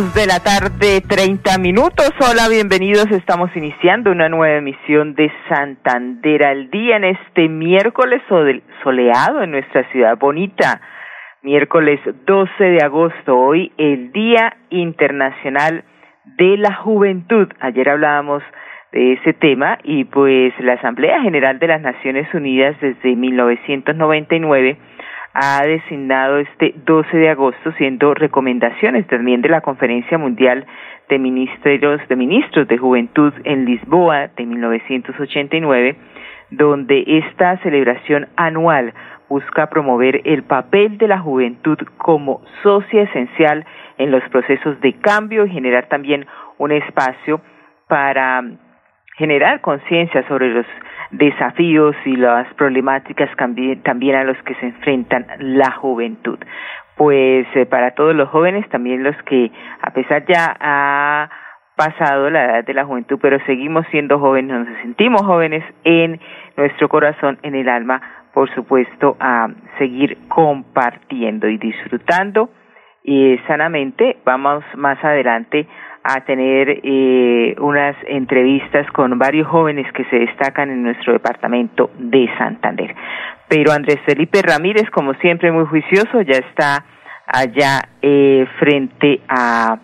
De la tarde, 30 minutos. Hola, bienvenidos. Estamos iniciando una nueva emisión de Santander al día en este miércoles soleado en nuestra ciudad bonita. Miércoles 12 de agosto, hoy el Día Internacional de la Juventud. Ayer hablábamos de ese tema y pues la Asamblea General de las Naciones Unidas desde 1999 ha designado este 12 de agosto, siendo recomendaciones también de la Conferencia Mundial de Ministros de Ministros de Juventud en Lisboa de 1989, donde esta celebración anual busca promover el papel de la juventud como socia esencial en los procesos de cambio y generar también un espacio para generar conciencia sobre los desafíos y las problemáticas también a los que se enfrentan la juventud. Pues eh, para todos los jóvenes, también los que a pesar ya ha pasado la edad de la juventud, pero seguimos siendo jóvenes, nos sentimos jóvenes en nuestro corazón, en el alma, por supuesto, a seguir compartiendo y disfrutando y sanamente. Vamos más adelante a tener eh, unas entrevistas con varios jóvenes que se destacan en nuestro departamento de Santander. Pero Andrés Felipe Ramírez, como siempre, muy juicioso, ya está allá eh, frente a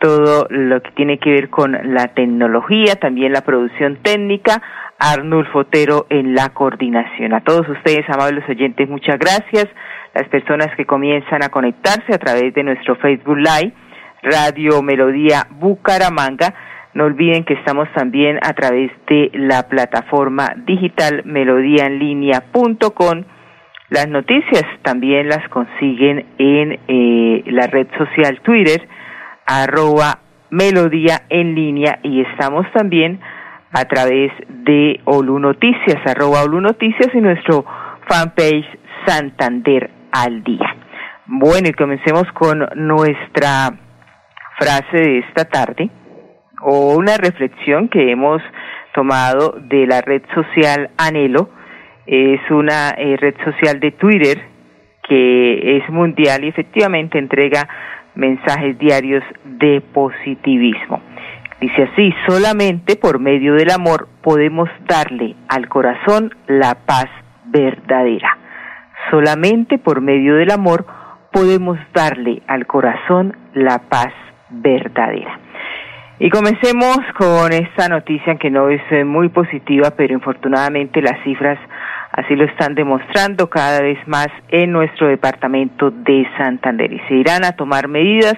todo lo que tiene que ver con la tecnología, también la producción técnica, Arnulfo Otero en la coordinación. A todos ustedes, amables oyentes, muchas gracias. Las personas que comienzan a conectarse a través de nuestro Facebook Live, Radio Melodía Bucaramanga. No olviden que estamos también a través de la plataforma digital melodíaenlínea.com. Las noticias también las consiguen en eh, la red social Twitter, arroba melodía en línea y estamos también a través de Olu Noticias, arroba Olu Noticias y nuestro fanpage Santander al día. Bueno, y comencemos con nuestra frase de esta tarde o una reflexión que hemos tomado de la red social Anhelo. Es una eh, red social de Twitter que es mundial y efectivamente entrega mensajes diarios de positivismo. Dice así, solamente por medio del amor podemos darle al corazón la paz verdadera. Solamente por medio del amor podemos darle al corazón la paz verdadera. Y comencemos con esta noticia que no es eh, muy positiva, pero infortunadamente las cifras así lo están demostrando cada vez más en nuestro departamento de Santander. Y se irán a tomar medidas,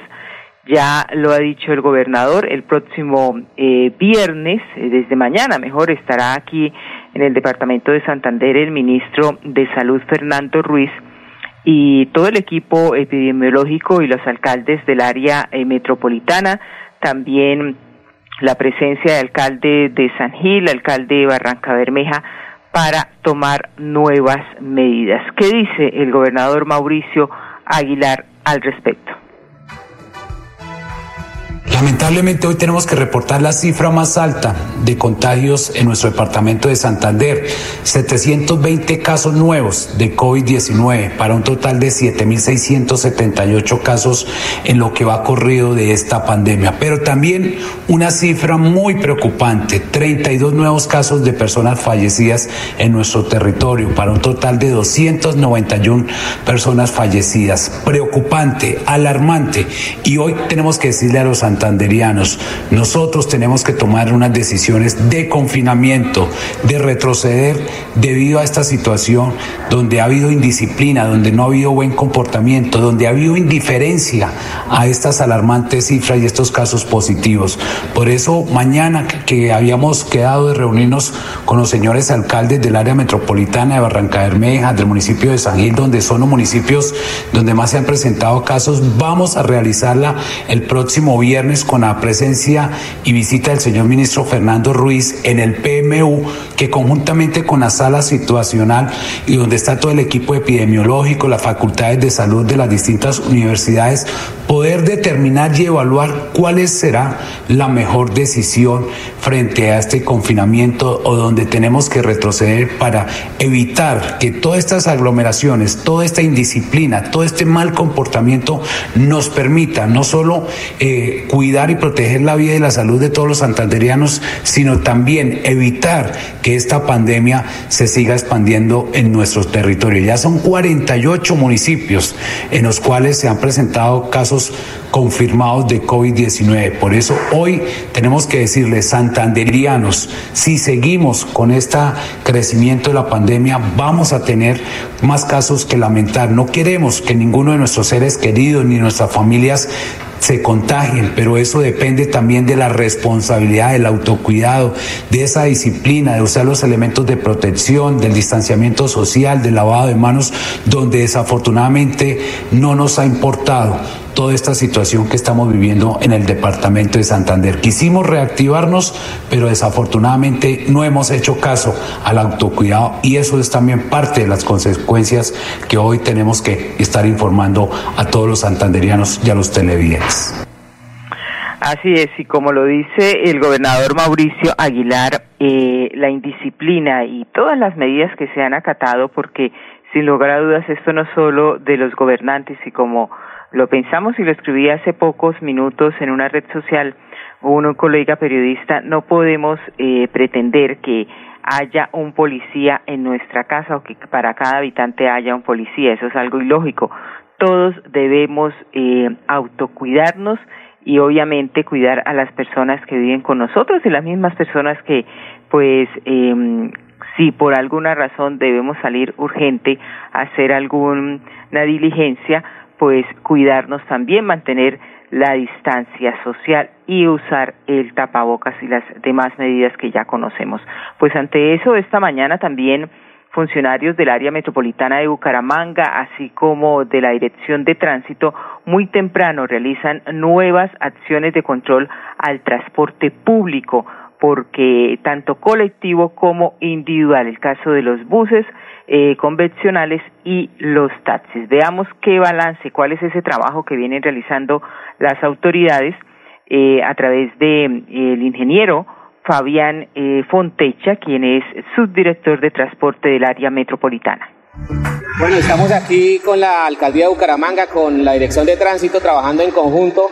ya lo ha dicho el gobernador, el próximo eh, viernes, eh, desde mañana mejor, estará aquí en el departamento de Santander el ministro de Salud, Fernando Ruiz, y todo el equipo epidemiológico y los alcaldes del área eh, metropolitana, también la presencia de alcalde de San Gil, alcalde de Barranca Bermeja, para tomar nuevas medidas. ¿Qué dice el gobernador Mauricio Aguilar al respecto? Lamentablemente hoy tenemos que reportar la cifra más alta de contagios en nuestro departamento de Santander, 720 casos nuevos de COVID-19 para un total de 7.678 casos en lo que va corrido de esta pandemia. Pero también una cifra muy preocupante, 32 nuevos casos de personas fallecidas en nuestro territorio para un total de 291 personas fallecidas. Preocupante, alarmante y hoy tenemos que decirle a los santandereanos santanderianos. Nosotros tenemos que tomar unas decisiones de confinamiento, de retroceder debido a esta situación donde ha habido indisciplina, donde no ha habido buen comportamiento, donde ha habido indiferencia a estas alarmantes cifras y estos casos positivos. Por eso mañana que habíamos quedado de reunirnos con los señores alcaldes del área metropolitana de Barranca Bermeja, del municipio de San Gil, donde son los municipios donde más se han presentado casos, vamos a realizarla el próximo viernes con la presencia y visita del señor ministro Fernando Ruiz en el PMU, que conjuntamente con la sala situacional y donde está todo el equipo epidemiológico, las facultades de salud de las distintas universidades, poder determinar y evaluar cuál será la mejor decisión frente a este confinamiento o donde tenemos que retroceder para evitar que todas estas aglomeraciones, toda esta indisciplina, todo este mal comportamiento nos permita no solo eh, cuidar y proteger la vida y la salud de todos los santanderianos, sino también evitar que esta pandemia se siga expandiendo en nuestros territorios. Ya son 48 municipios en los cuales se han presentado casos confirmados de COVID-19. Por eso hoy tenemos que decirles, santanderianos, si seguimos con este crecimiento de la pandemia, vamos a tener más casos que lamentar. No queremos que ninguno de nuestros seres queridos ni nuestras familias se contagien, pero eso depende también de la responsabilidad, del autocuidado, de esa disciplina, de usar los elementos de protección, del distanciamiento social, del lavado de manos, donde desafortunadamente no nos ha importado toda esta situación que estamos viviendo en el departamento de Santander. Quisimos reactivarnos, pero desafortunadamente no hemos hecho caso al autocuidado y eso es también parte de las consecuencias que hoy tenemos que estar informando a todos los santanderianos y a los televidentes. Así es, y como lo dice el gobernador Mauricio Aguilar, eh, la indisciplina y todas las medidas que se han acatado, porque sin lugar a dudas esto no solo de los gobernantes y como lo pensamos y lo escribí hace pocos minutos en una red social, un colega periodista, no podemos eh, pretender que haya un policía en nuestra casa o que para cada habitante haya un policía. Eso es algo ilógico. Todos debemos eh, autocuidarnos y obviamente cuidar a las personas que viven con nosotros y las mismas personas que pues eh, si por alguna razón debemos salir urgente a hacer alguna diligencia, pues cuidarnos también, mantener la distancia social y usar el tapabocas y las demás medidas que ya conocemos. Pues ante eso, esta mañana también funcionarios del área metropolitana de Bucaramanga, así como de la Dirección de Tránsito, muy temprano realizan nuevas acciones de control al transporte público, porque tanto colectivo como individual, el caso de los buses, eh, convencionales y los taxis. Veamos qué balance, cuál es ese trabajo que vienen realizando las autoridades eh, a través de eh, ingeniero Fabián eh, Fontecha, quien es subdirector de transporte del área metropolitana. Bueno, estamos aquí con la alcaldía de Bucaramanga, con la dirección de tránsito, trabajando en conjunto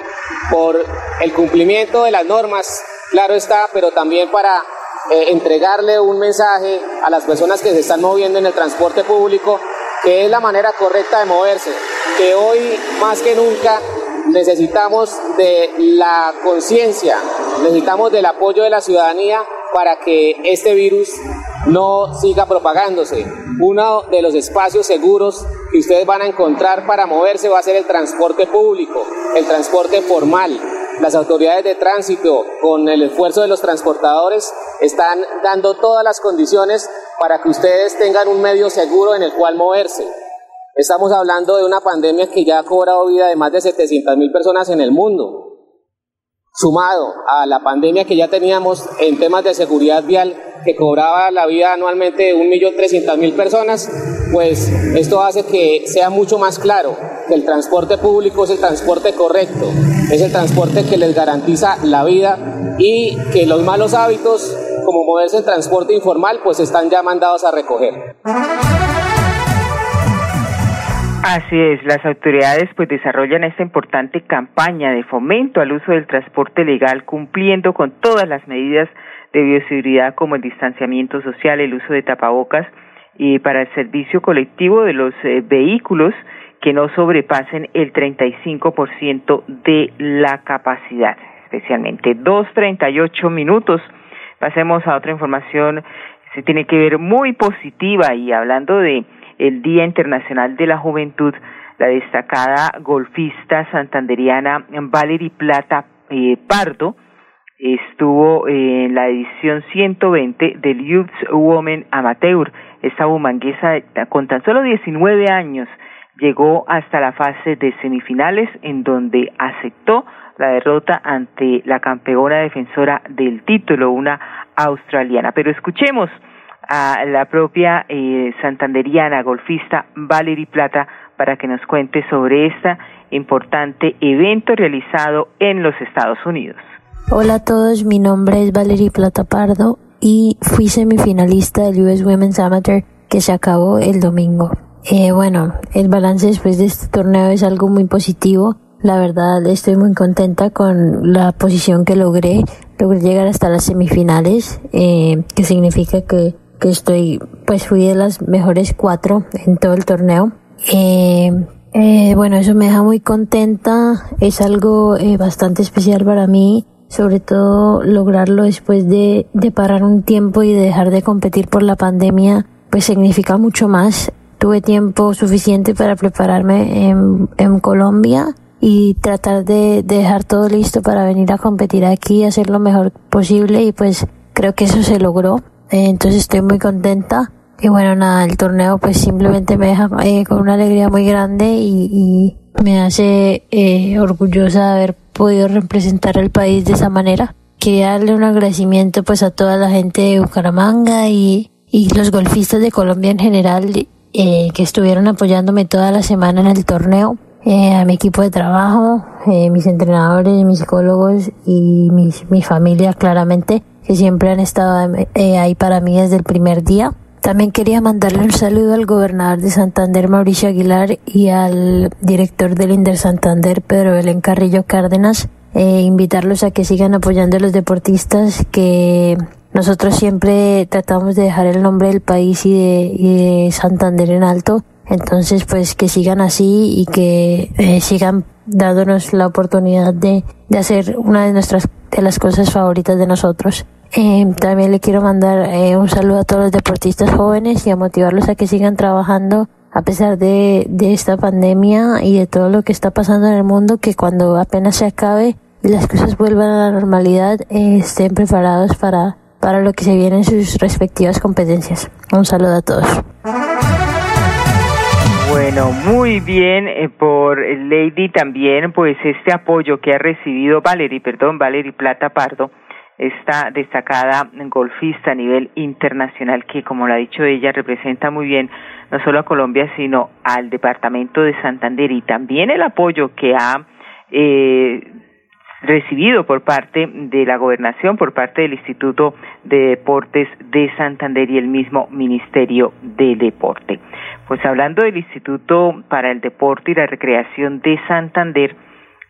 por el cumplimiento de las normas, claro está, pero también para eh, entregarle un mensaje a las personas que se están moviendo en el transporte público, que es la manera correcta de moverse, que hoy más que nunca necesitamos de la conciencia, necesitamos del apoyo de la ciudadanía para que este virus no siga propagándose. Uno de los espacios seguros que ustedes van a encontrar para moverse va a ser el transporte público, el transporte formal, las autoridades de tránsito, con el esfuerzo de los transportadores, están dando todas las condiciones para que ustedes tengan un medio seguro en el cual moverse. Estamos hablando de una pandemia que ya ha cobrado vida de más de 700 mil personas en el mundo. Sumado a la pandemia que ya teníamos en temas de seguridad vial, que cobraba la vida anualmente de 1.300.000 personas, pues esto hace que sea mucho más claro que el transporte público es el transporte correcto, es el transporte que les garantiza la vida y que los malos hábitos, como moverse en transporte informal, pues están ya mandados a recoger. Así es, las autoridades pues desarrollan esta importante campaña de fomento al uso del transporte legal cumpliendo con todas las medidas de bioseguridad como el distanciamiento social, el uso de tapabocas y para el servicio colectivo de los eh, vehículos que no sobrepasen el 35% de la capacidad. especialmente. Dos treinta y ocho minutos. Pasemos a otra información. Se tiene que ver muy positiva y hablando de el Día Internacional de la Juventud, la destacada golfista santanderiana Valerie Plata eh, Pardo estuvo en la edición 120 del Youth Women Amateur. Esta bumanguesa con tan solo 19 años llegó hasta la fase de semifinales en donde aceptó la derrota ante la campeona defensora del título, una australiana. Pero escuchemos a la propia eh, santanderiana golfista Valerie Plata para que nos cuente sobre este importante evento realizado en los Estados Unidos. Hola a todos, mi nombre es Valerie Plata Pardo y fui semifinalista del US Women's Amateur que se acabó el domingo. Eh, bueno, el balance después de este torneo es algo muy positivo. La verdad estoy muy contenta con la posición que logré. Logré llegar hasta las semifinales, eh, que significa que, que estoy, pues fui de las mejores cuatro en todo el torneo. Eh, eh, bueno, eso me deja muy contenta. Es algo eh, bastante especial para mí sobre todo lograrlo después de, de parar un tiempo y de dejar de competir por la pandemia, pues significa mucho más. Tuve tiempo suficiente para prepararme en, en Colombia y tratar de, de, dejar todo listo para venir a competir aquí hacer lo mejor posible y pues creo que eso se logró. Entonces estoy muy contenta. Y bueno, nada, el torneo pues simplemente me deja eh, con una alegría muy grande y, me hace eh, orgullosa de haber podido representar al país de esa manera. Quería darle un agradecimiento pues a toda la gente de Bucaramanga y, y los golfistas de Colombia en general eh, que estuvieron apoyándome toda la semana en el torneo. Eh, a mi equipo de trabajo, mis entrenadores, mis psicólogos y mis, mi familia claramente, que siempre han estado eh, ahí para mí desde el primer día. También quería mandarle un saludo al gobernador de Santander, Mauricio Aguilar, y al director del Inder Santander, Pedro Belén Carrillo Cárdenas, eh, invitarlos a que sigan apoyando a los deportistas, que nosotros siempre tratamos de dejar el nombre del país y de, y de Santander en alto. Entonces, pues que sigan así y que eh, sigan dándonos la oportunidad de, de hacer una de nuestras de las cosas favoritas de nosotros. Eh, también le quiero mandar eh, un saludo a todos los deportistas jóvenes y a motivarlos a que sigan trabajando a pesar de, de esta pandemia y de todo lo que está pasando en el mundo, que cuando apenas se acabe y las cosas vuelvan a la normalidad, eh, estén preparados para, para lo que se viene en sus respectivas competencias. Un saludo a todos. Bueno, muy bien eh, por Lady también, pues este apoyo que ha recibido Valerie, perdón, Valerie Plata Pardo, esta destacada golfista a nivel internacional que, como lo ha dicho ella, representa muy bien no solo a Colombia, sino al departamento de Santander y también el apoyo que ha eh, recibido por parte de la gobernación, por parte del Instituto de Deportes de Santander y el mismo Ministerio de Deporte. Pues hablando del Instituto para el Deporte y la Recreación de Santander,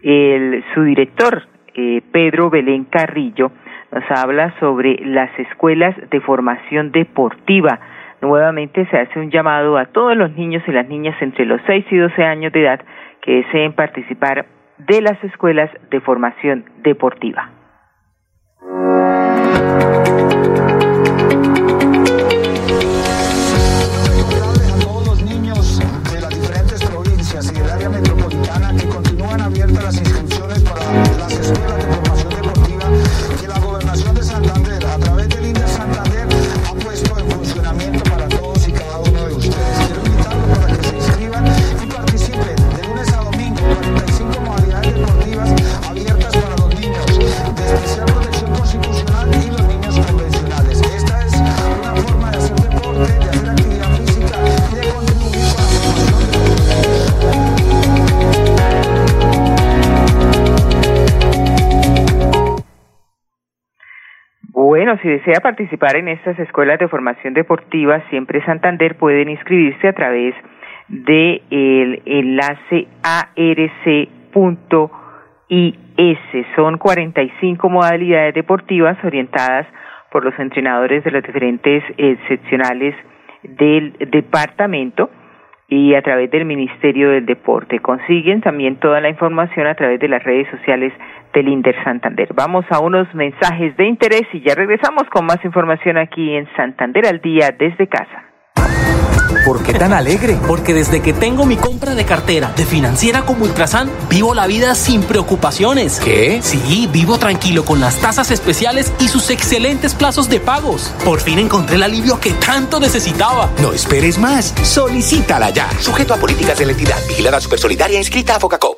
el, su director, eh, Pedro Belén Carrillo, nos habla sobre las escuelas de formación deportiva. Nuevamente se hace un llamado a todos los niños y las niñas entre los 6 y 12 años de edad que deseen participar de las escuelas de formación deportiva. Si desea participar en estas escuelas de formación deportiva, siempre Santander pueden inscribirse a través del el enlace arc.is. Son 45 modalidades deportivas orientadas por los entrenadores de los diferentes eh, seccionales del departamento y a través del Ministerio del Deporte. Consiguen también toda la información a través de las redes sociales del Inter Santander. Vamos a unos mensajes de interés y ya regresamos con más información aquí en Santander al día desde casa. ¿Por qué tan alegre? Porque desde que tengo mi compra de cartera de financiera como Ultrasan, vivo la vida sin preocupaciones. ¿Qué? Sí, vivo tranquilo con las tasas especiales y sus excelentes plazos de pagos. Por fin encontré el alivio que tanto necesitaba. No esperes más. Solicítala ya. Sujeto a políticas de la entidad. Vigilada Supersolidaria inscrita a Focacop.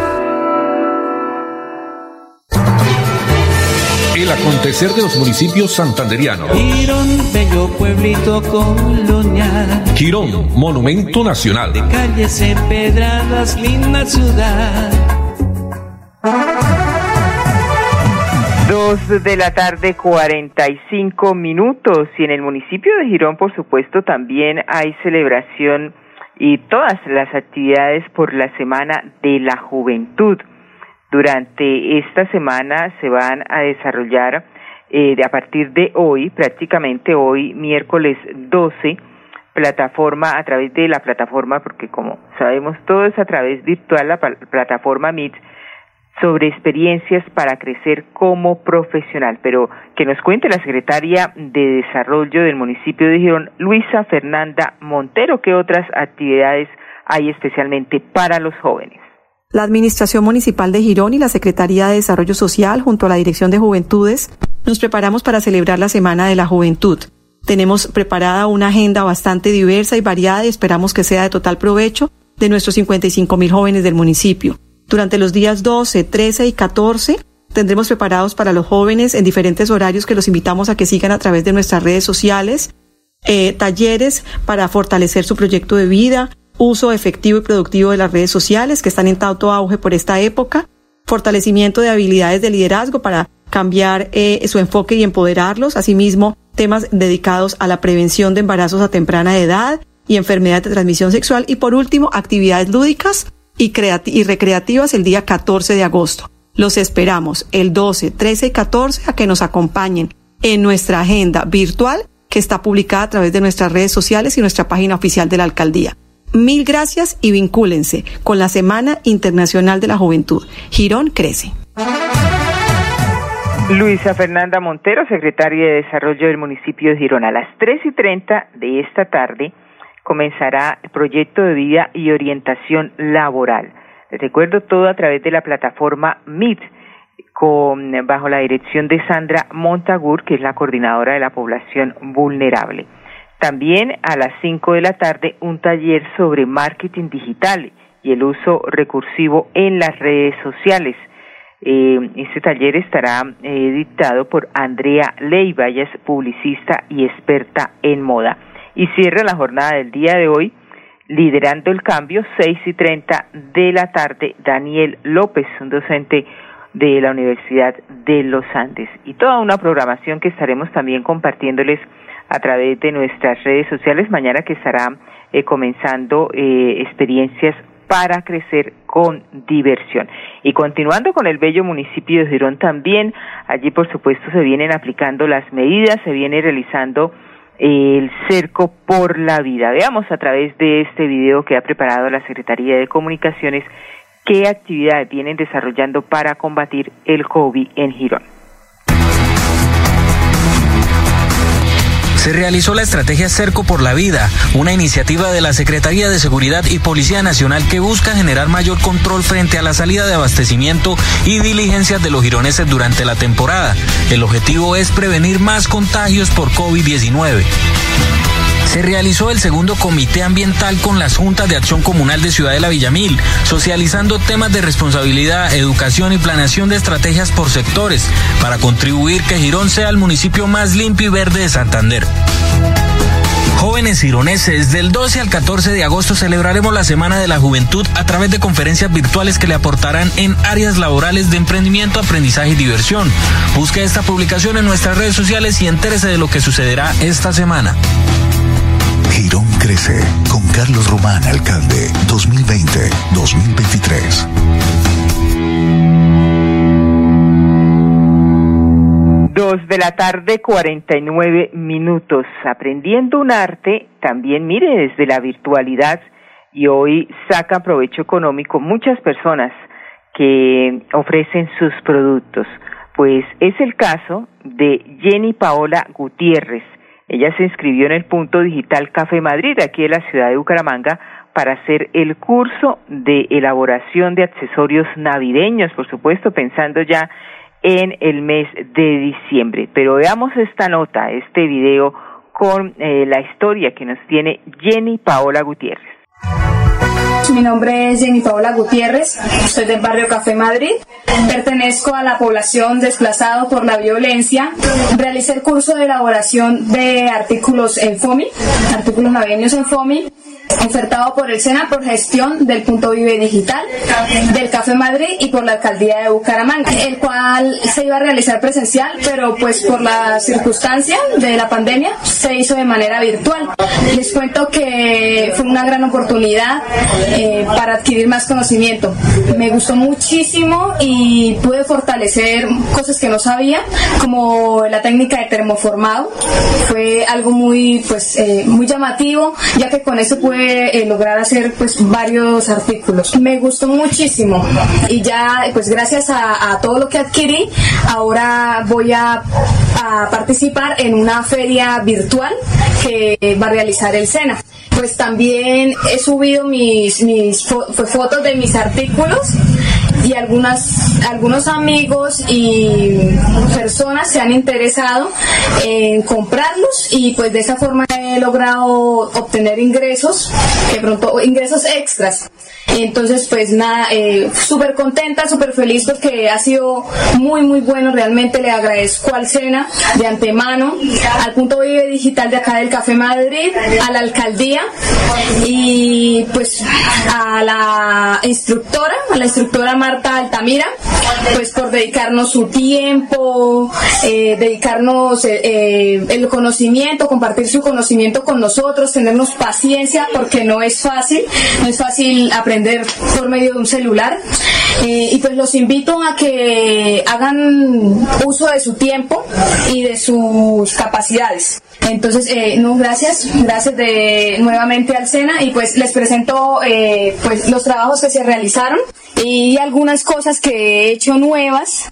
Acontecer de los municipios santanderianos. Girón, bello pueblito colonial. Girón, monumento nacional. De calles empedradas, linda ciudad. Dos de la tarde, cuarenta y cinco minutos. Y en el municipio de Girón, por supuesto, también hay celebración y todas las actividades por la Semana de la Juventud. Durante esta semana se van a desarrollar eh, de a partir de hoy, prácticamente hoy, miércoles 12, plataforma a través de la plataforma, porque como sabemos todo es a través virtual, la plataforma Meet, sobre experiencias para crecer como profesional. Pero que nos cuente la secretaria de Desarrollo del municipio de Girón, Luisa Fernanda Montero, qué otras actividades hay especialmente para los jóvenes. La Administración Municipal de Girón y la Secretaría de Desarrollo Social, junto a la Dirección de Juventudes, nos preparamos para celebrar la Semana de la Juventud. Tenemos preparada una agenda bastante diversa y variada y esperamos que sea de total provecho de nuestros 55 mil jóvenes del municipio. Durante los días 12, 13 y 14 tendremos preparados para los jóvenes en diferentes horarios que los invitamos a que sigan a través de nuestras redes sociales, eh, talleres para fortalecer su proyecto de vida, uso efectivo y productivo de las redes sociales que están en tanto auge por esta época, fortalecimiento de habilidades de liderazgo para cambiar eh, su enfoque y empoderarlos, asimismo temas dedicados a la prevención de embarazos a temprana edad y enfermedades de transmisión sexual y por último actividades lúdicas y, y recreativas el día 14 de agosto. Los esperamos el 12, 13 y 14 a que nos acompañen en nuestra agenda virtual que está publicada a través de nuestras redes sociales y nuestra página oficial de la alcaldía. Mil gracias y vincúlense con la Semana Internacional de la Juventud. Girón crece. Luisa Fernanda Montero, secretaria de Desarrollo del municipio de Girón. A las tres y treinta de esta tarde comenzará el proyecto de vida y orientación laboral. Les recuerdo todo a través de la plataforma Meet, con, bajo la dirección de Sandra Montagur, que es la coordinadora de la población vulnerable. También a las 5 de la tarde un taller sobre marketing digital y el uso recursivo en las redes sociales. Eh, este taller estará eh, dictado por Andrea Leiva, ella publicista y experta en moda. Y cierra la jornada del día de hoy liderando el cambio, 6 y 30 de la tarde, Daniel López, un docente de la Universidad de los Andes. Y toda una programación que estaremos también compartiéndoles a través de nuestras redes sociales mañana que estará eh, comenzando eh, experiencias para crecer con diversión. Y continuando con el bello municipio de Girón también, allí por supuesto se vienen aplicando las medidas, se viene realizando eh, el cerco por la vida. Veamos a través de este video que ha preparado la Secretaría de Comunicaciones qué actividades vienen desarrollando para combatir el COVID en Girón. Se realizó la estrategia Cerco por la Vida, una iniciativa de la Secretaría de Seguridad y Policía Nacional que busca generar mayor control frente a la salida de abastecimiento y diligencias de los gironeses durante la temporada. El objetivo es prevenir más contagios por COVID-19 se realizó el segundo comité ambiental con las juntas de acción comunal de Ciudad de la Villamil, socializando temas de responsabilidad, educación y planeación de estrategias por sectores para contribuir que Girón sea el municipio más limpio y verde de Santander. Jóvenes ironeses, del 12 al 14 de agosto celebraremos la Semana de la Juventud a través de conferencias virtuales que le aportarán en áreas laborales de emprendimiento, aprendizaje y diversión. Busque esta publicación en nuestras redes sociales y entérese de lo que sucederá esta semana. Girón crece con Carlos Román, alcalde 2020-2023. Dos de la tarde, 49 minutos. Aprendiendo un arte, también mire desde la virtualidad y hoy sacan provecho económico muchas personas que ofrecen sus productos. Pues es el caso de Jenny Paola Gutiérrez. Ella se inscribió en el Punto Digital Café Madrid, aquí en la ciudad de Bucaramanga, para hacer el curso de elaboración de accesorios navideños, por supuesto, pensando ya en el mes de diciembre. Pero veamos esta nota, este video con eh, la historia que nos tiene Jenny Paola Gutiérrez. Mi nombre es Jenny Paola Gutiérrez, soy del barrio Café Madrid, pertenezco a la población desplazado por la violencia, realicé el curso de elaboración de artículos en FOMI, artículos navideños en FOMI, ofertado por el SENA por gestión del Punto Vive Digital, del Café Madrid y por la Alcaldía de Bucaramanga, el cual se iba a realizar presencial, pero pues por la circunstancia de la pandemia se hizo de manera virtual. Les cuento que fue una gran oportunidad eh, para adquirir más conocimiento. Me gustó muchísimo y pude fortalecer cosas que no sabía, como la técnica de termoformado. Fue algo muy, pues, eh, muy llamativo, ya que con eso pude eh, lograr hacer pues varios artículos. Me gustó muchísimo. Y ya pues gracias a, todo lo que adquirí, ahora voy a, participar en una feria virtual que va a realizar el SENA. Pues también he subido mis, mis fotos de mis artículos y algunas, algunos amigos y personas se han interesado en comprarlos y pues de esa forma he logrado obtener ingresos, de pronto ingresos extras. Entonces pues nada, eh, súper contenta, súper feliz porque ha sido muy muy bueno, realmente le agradezco al SENA de antemano, al punto vive digital de acá del Café Madrid, a la alcaldía y pues a la instructora, a la instructora Marta Altamira, pues por dedicarnos su tiempo, eh, dedicarnos eh, el conocimiento, compartir su conocimiento con nosotros, tenernos paciencia porque no es fácil, no es fácil aprender por medio de un celular. y pues los invito a que hagan uso de su tiempo y de sus capacidades. Entonces, no, gracias, gracias de nuevamente al SENA y pues les presento pues los trabajos que se realizaron y algunas cosas que he hecho nuevas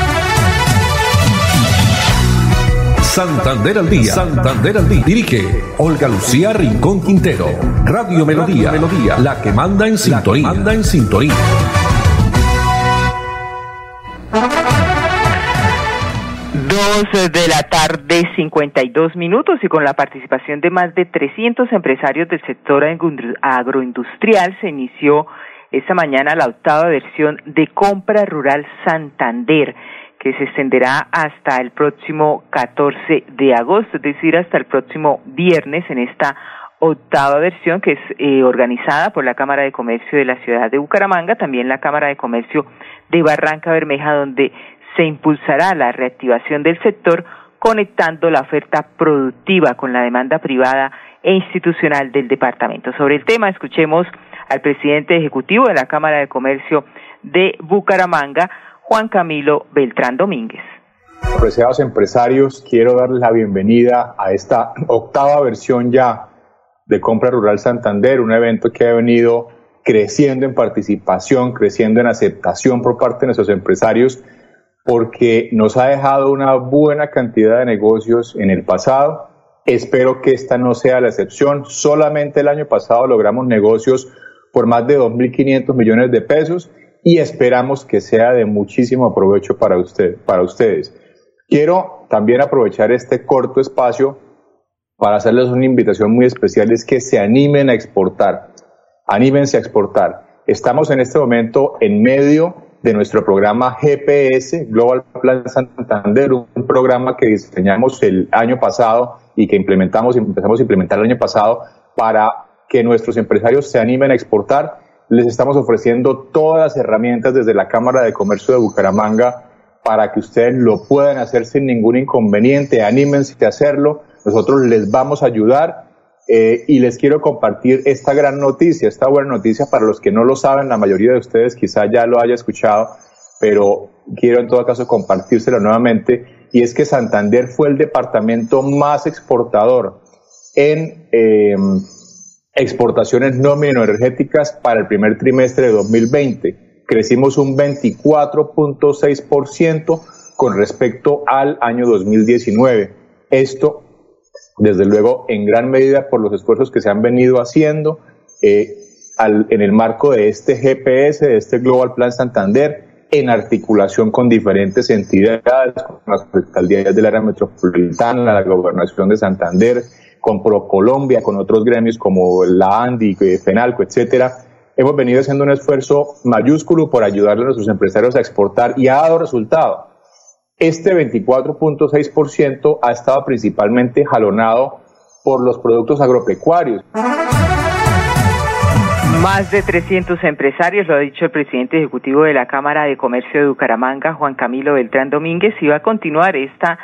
Santander al día. Santander al día. Dirige Olga Lucía Rincón Quintero. Radio Melodía. Melodía. La que manda en sintonía. Manda en sintonía. Dos de la tarde, 52 minutos, y con la participación de más de 300 empresarios del sector agroindustrial se inició esta mañana la octava versión de Compra Rural Santander que se extenderá hasta el próximo 14 de agosto, es decir, hasta el próximo viernes en esta octava versión que es eh, organizada por la Cámara de Comercio de la ciudad de Bucaramanga, también la Cámara de Comercio de Barranca Bermeja, donde se impulsará la reactivación del sector conectando la oferta productiva con la demanda privada e institucional del departamento. Sobre el tema, escuchemos al presidente ejecutivo de la Cámara de Comercio de Bucaramanga, Juan Camilo Beltrán Domínguez. Apreciados empresarios, quiero darles la bienvenida a esta octava versión ya de Compra Rural Santander, un evento que ha venido creciendo en participación, creciendo en aceptación por parte de nuestros empresarios, porque nos ha dejado una buena cantidad de negocios en el pasado. Espero que esta no sea la excepción. Solamente el año pasado logramos negocios por más de 2.500 millones de pesos y esperamos que sea de muchísimo provecho para, usted, para ustedes. Quiero también aprovechar este corto espacio para hacerles una invitación muy especial, es que se animen a exportar, anímense a exportar. Estamos en este momento en medio de nuestro programa GPS, Global Plan Santander, un programa que diseñamos el año pasado y que implementamos, empezamos a implementar el año pasado para que nuestros empresarios se animen a exportar. Les estamos ofreciendo todas las herramientas desde la Cámara de Comercio de Bucaramanga para que ustedes lo puedan hacer sin ningún inconveniente. Anímense a hacerlo. Nosotros les vamos a ayudar eh, y les quiero compartir esta gran noticia, esta buena noticia para los que no lo saben, la mayoría de ustedes quizá ya lo haya escuchado, pero quiero en todo caso compartírselo nuevamente, y es que Santander fue el departamento más exportador en em, exportaciones no energéticas para el primer trimestre de 2020. Crecimos un 24.6% con respecto al año 2019. Esto desde luego en gran medida por los esfuerzos que se han venido haciendo eh, en el marco de este GPS, de este Global Plan Santander, en articulación con diferentes entidades, con las alcaldías del área metropolitana, la gobernación de Santander, con ProColombia, con otros gremios como la ANDI, eh, FENALCO, etcétera. Hemos venido haciendo un esfuerzo mayúsculo por ayudarle a nuestros empresarios a exportar y ha dado resultado. Este 24.6% ha estado principalmente jalonado por los productos agropecuarios. Más de 300 empresarios, lo ha dicho el presidente ejecutivo de la Cámara de Comercio de Bucaramanga, Juan Camilo Beltrán Domínguez, y va a continuar esta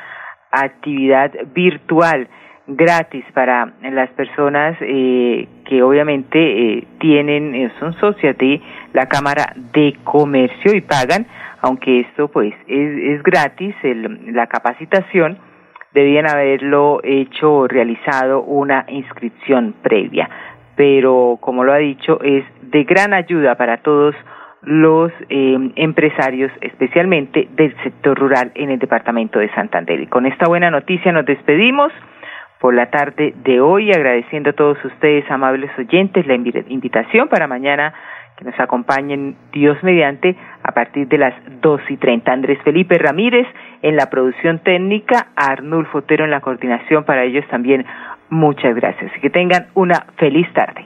actividad virtual gratis para las personas eh, que obviamente eh, tienen, eh, son socios de la Cámara de Comercio y pagan aunque esto pues es, gratis, la capacitación, debían haberlo hecho o realizado una inscripción previa. Pero, como lo ha dicho, es de gran ayuda para todos los em, empresarios, especialmente del sector rural en el departamento de Santander. Y con esta buena noticia nos despedimos por la tarde de hoy, agradeciendo a todos ustedes, amables oyentes, la invitación para mañana que nos acompañen Dios mediante a partir de las dos y treinta. Andrés Felipe Ramírez en la producción técnica, Arnulfo Otero en la coordinación. Para ellos también muchas gracias y que tengan una feliz tarde.